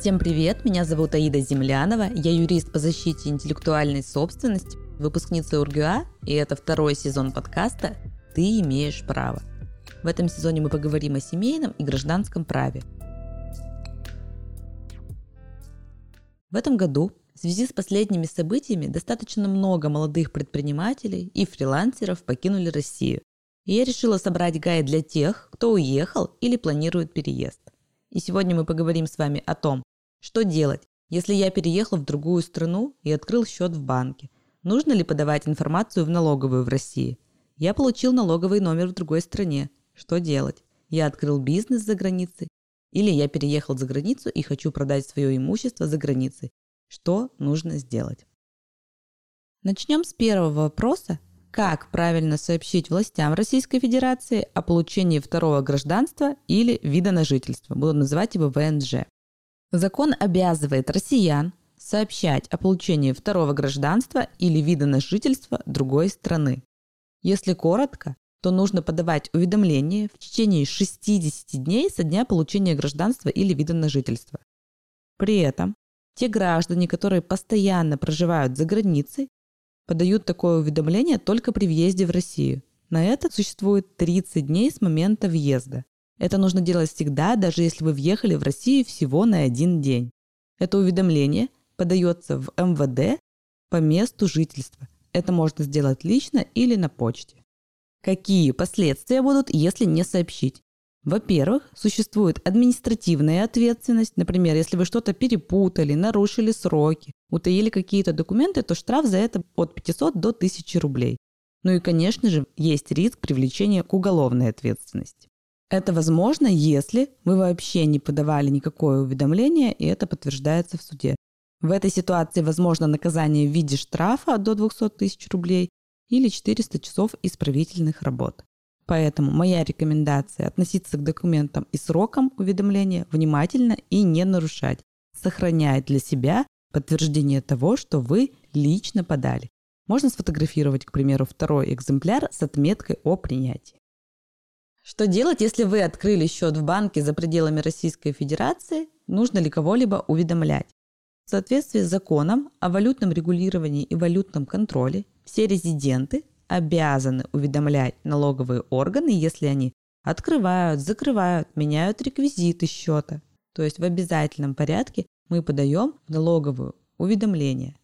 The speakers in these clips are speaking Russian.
Всем привет, меня зовут Аида Землянова, я юрист по защите интеллектуальной собственности, выпускница УрГУА, и это второй сезон подкаста «Ты имеешь право». В этом сезоне мы поговорим о семейном и гражданском праве. В этом году в связи с последними событиями достаточно много молодых предпринимателей и фрилансеров покинули Россию. И я решила собрать гайд для тех, кто уехал или планирует переезд. И сегодня мы поговорим с вами о том, что делать, если я переехал в другую страну и открыл счет в банке? Нужно ли подавать информацию в налоговую в России? Я получил налоговый номер в другой стране. Что делать? Я открыл бизнес за границей. Или я переехал за границу и хочу продать свое имущество за границей. Что нужно сделать? Начнем с первого вопроса. Как правильно сообщить властям Российской Федерации о получении второго гражданства или вида на жительство? Буду называть его ВНЖ. Закон обязывает россиян сообщать о получении второго гражданства или вида на жительство другой страны. Если коротко, то нужно подавать уведомление в течение 60 дней со дня получения гражданства или вида на жительство. При этом те граждане, которые постоянно проживают за границей, подают такое уведомление только при въезде в Россию. На это существует 30 дней с момента въезда. Это нужно делать всегда, даже если вы въехали в Россию всего на один день. Это уведомление подается в МВД по месту жительства. Это можно сделать лично или на почте. Какие последствия будут, если не сообщить? Во-первых, существует административная ответственность. Например, если вы что-то перепутали, нарушили сроки, утаили какие-то документы, то штраф за это от 500 до 1000 рублей. Ну и, конечно же, есть риск привлечения к уголовной ответственности. Это возможно, если вы вообще не подавали никакое уведомление, и это подтверждается в суде. В этой ситуации возможно наказание в виде штрафа до 200 тысяч рублей или 400 часов исправительных работ. Поэтому моя рекомендация относиться к документам и срокам уведомления внимательно и не нарушать, сохраняя для себя подтверждение того, что вы лично подали. Можно сфотографировать, к примеру, второй экземпляр с отметкой о принятии. Что делать, если вы открыли счет в банке за пределами Российской Федерации? Нужно ли кого-либо уведомлять? В соответствии с законом о валютном регулировании и валютном контроле все резиденты обязаны уведомлять налоговые органы, если они открывают, закрывают, меняют реквизиты счета. То есть в обязательном порядке мы подаем в налоговую уведомление.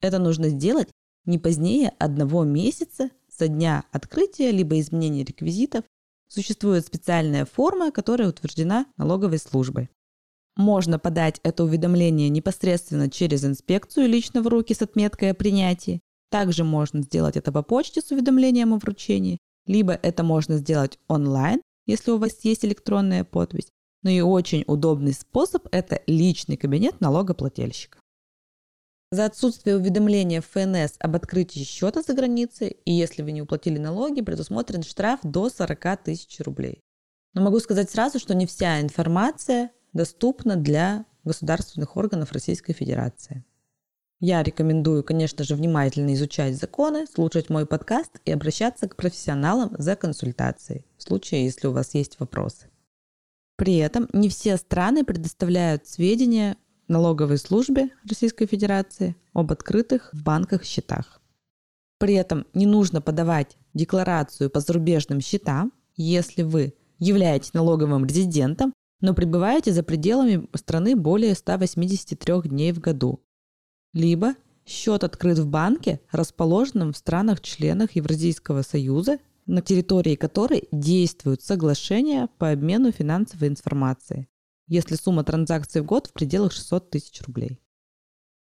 Это нужно сделать не позднее одного месяца со дня открытия либо изменения реквизитов Существует специальная форма, которая утверждена налоговой службой. Можно подать это уведомление непосредственно через инспекцию лично в руки с отметкой о принятии. Также можно сделать это по почте с уведомлением о вручении, либо это можно сделать онлайн, если у вас есть электронная подпись. Но и очень удобный способ – это личный кабинет налогоплательщика. За отсутствие уведомления ФНС об открытии счета за границей и если вы не уплатили налоги, предусмотрен штраф до 40 тысяч рублей. Но могу сказать сразу, что не вся информация доступна для государственных органов Российской Федерации. Я рекомендую, конечно же, внимательно изучать законы, слушать мой подкаст и обращаться к профессионалам за консультацией, в случае, если у вас есть вопросы. При этом не все страны предоставляют сведения налоговой службе Российской Федерации об открытых в банках счетах. При этом не нужно подавать декларацию по зарубежным счетам, если вы являетесь налоговым резидентом, но пребываете за пределами страны более 183 дней в году. Либо счет открыт в банке, расположенном в странах-членах Евразийского союза, на территории которой действуют соглашения по обмену финансовой информацией если сумма транзакций в год в пределах 600 тысяч рублей.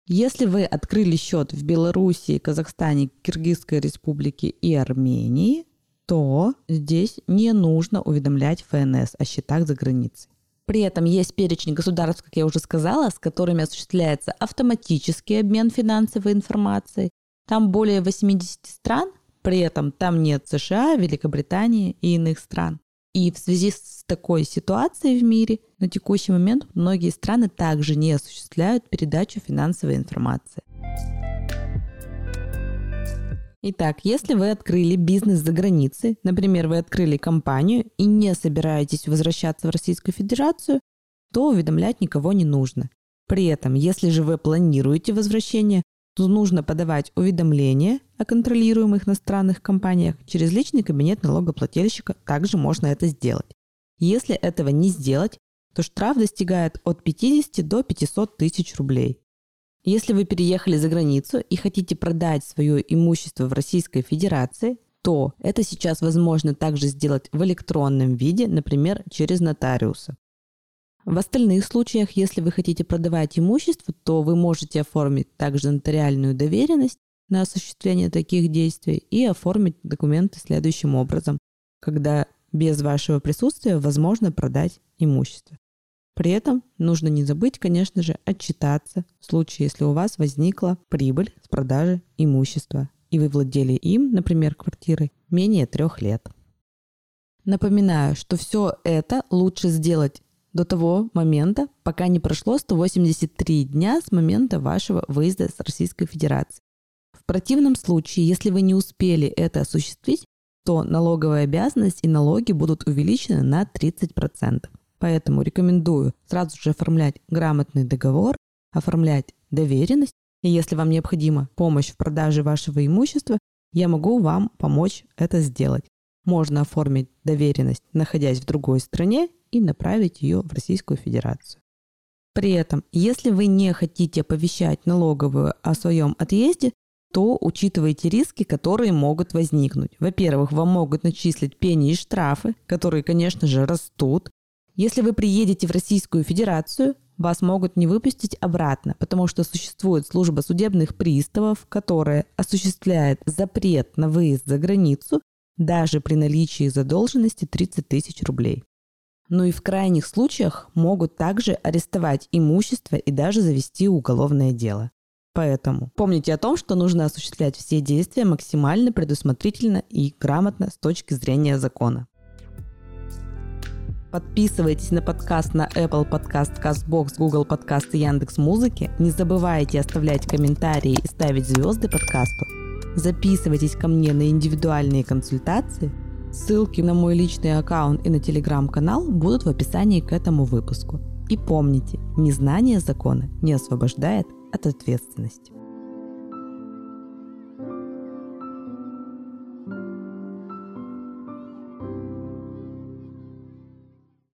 Если вы открыли счет в Белоруссии, Казахстане, Киргизской республике и Армении, то здесь не нужно уведомлять ФНС о счетах за границей. При этом есть перечень государств, как я уже сказала, с которыми осуществляется автоматический обмен финансовой информацией. Там более 80 стран, при этом там нет США, Великобритании и иных стран. И в связи с такой ситуацией в мире на текущий момент многие страны также не осуществляют передачу финансовой информации. Итак, если вы открыли бизнес за границей, например, вы открыли компанию и не собираетесь возвращаться в Российскую Федерацию, то уведомлять никого не нужно. При этом, если же вы планируете возвращение, нужно подавать уведомления о контролируемых иностранных компаниях через личный кабинет налогоплательщика. Также можно это сделать. Если этого не сделать, то штраф достигает от 50 до 500 тысяч рублей. Если вы переехали за границу и хотите продать свое имущество в Российской Федерации, то это сейчас возможно также сделать в электронном виде, например, через нотариуса. В остальных случаях, если вы хотите продавать имущество, то вы можете оформить также нотариальную доверенность на осуществление таких действий и оформить документы следующим образом, когда без вашего присутствия возможно продать имущество. При этом нужно не забыть, конечно же, отчитаться в случае, если у вас возникла прибыль с продажи имущества, и вы владели им, например, квартирой, менее трех лет. Напоминаю, что все это лучше сделать до того момента, пока не прошло 183 дня с момента вашего выезда с Российской Федерации. В противном случае, если вы не успели это осуществить, то налоговая обязанность и налоги будут увеличены на 30%. Поэтому рекомендую сразу же оформлять грамотный договор, оформлять доверенность, и если вам необходима помощь в продаже вашего имущества, я могу вам помочь это сделать. Можно оформить доверенность, находясь в другой стране, и направить ее в Российскую Федерацию. При этом, если вы не хотите оповещать налоговую о своем отъезде, то учитывайте риски, которые могут возникнуть. Во-первых, вам могут начислить пени и штрафы, которые, конечно же, растут. Если вы приедете в Российскую Федерацию, вас могут не выпустить обратно, потому что существует служба судебных приставов, которая осуществляет запрет на выезд за границу даже при наличии задолженности 30 тысяч рублей. Ну и в крайних случаях могут также арестовать имущество и даже завести уголовное дело. Поэтому помните о том, что нужно осуществлять все действия максимально предусмотрительно и грамотно с точки зрения закона. Подписывайтесь на подкаст на Apple Podcast, CastBox, Google Podcast и Яндекс Музыки. Не забывайте оставлять комментарии и ставить звезды подкасту. Записывайтесь ко мне на индивидуальные консультации. Ссылки на мой личный аккаунт и на телеграм-канал будут в описании к этому выпуску. И помните, незнание закона не освобождает от ответственности.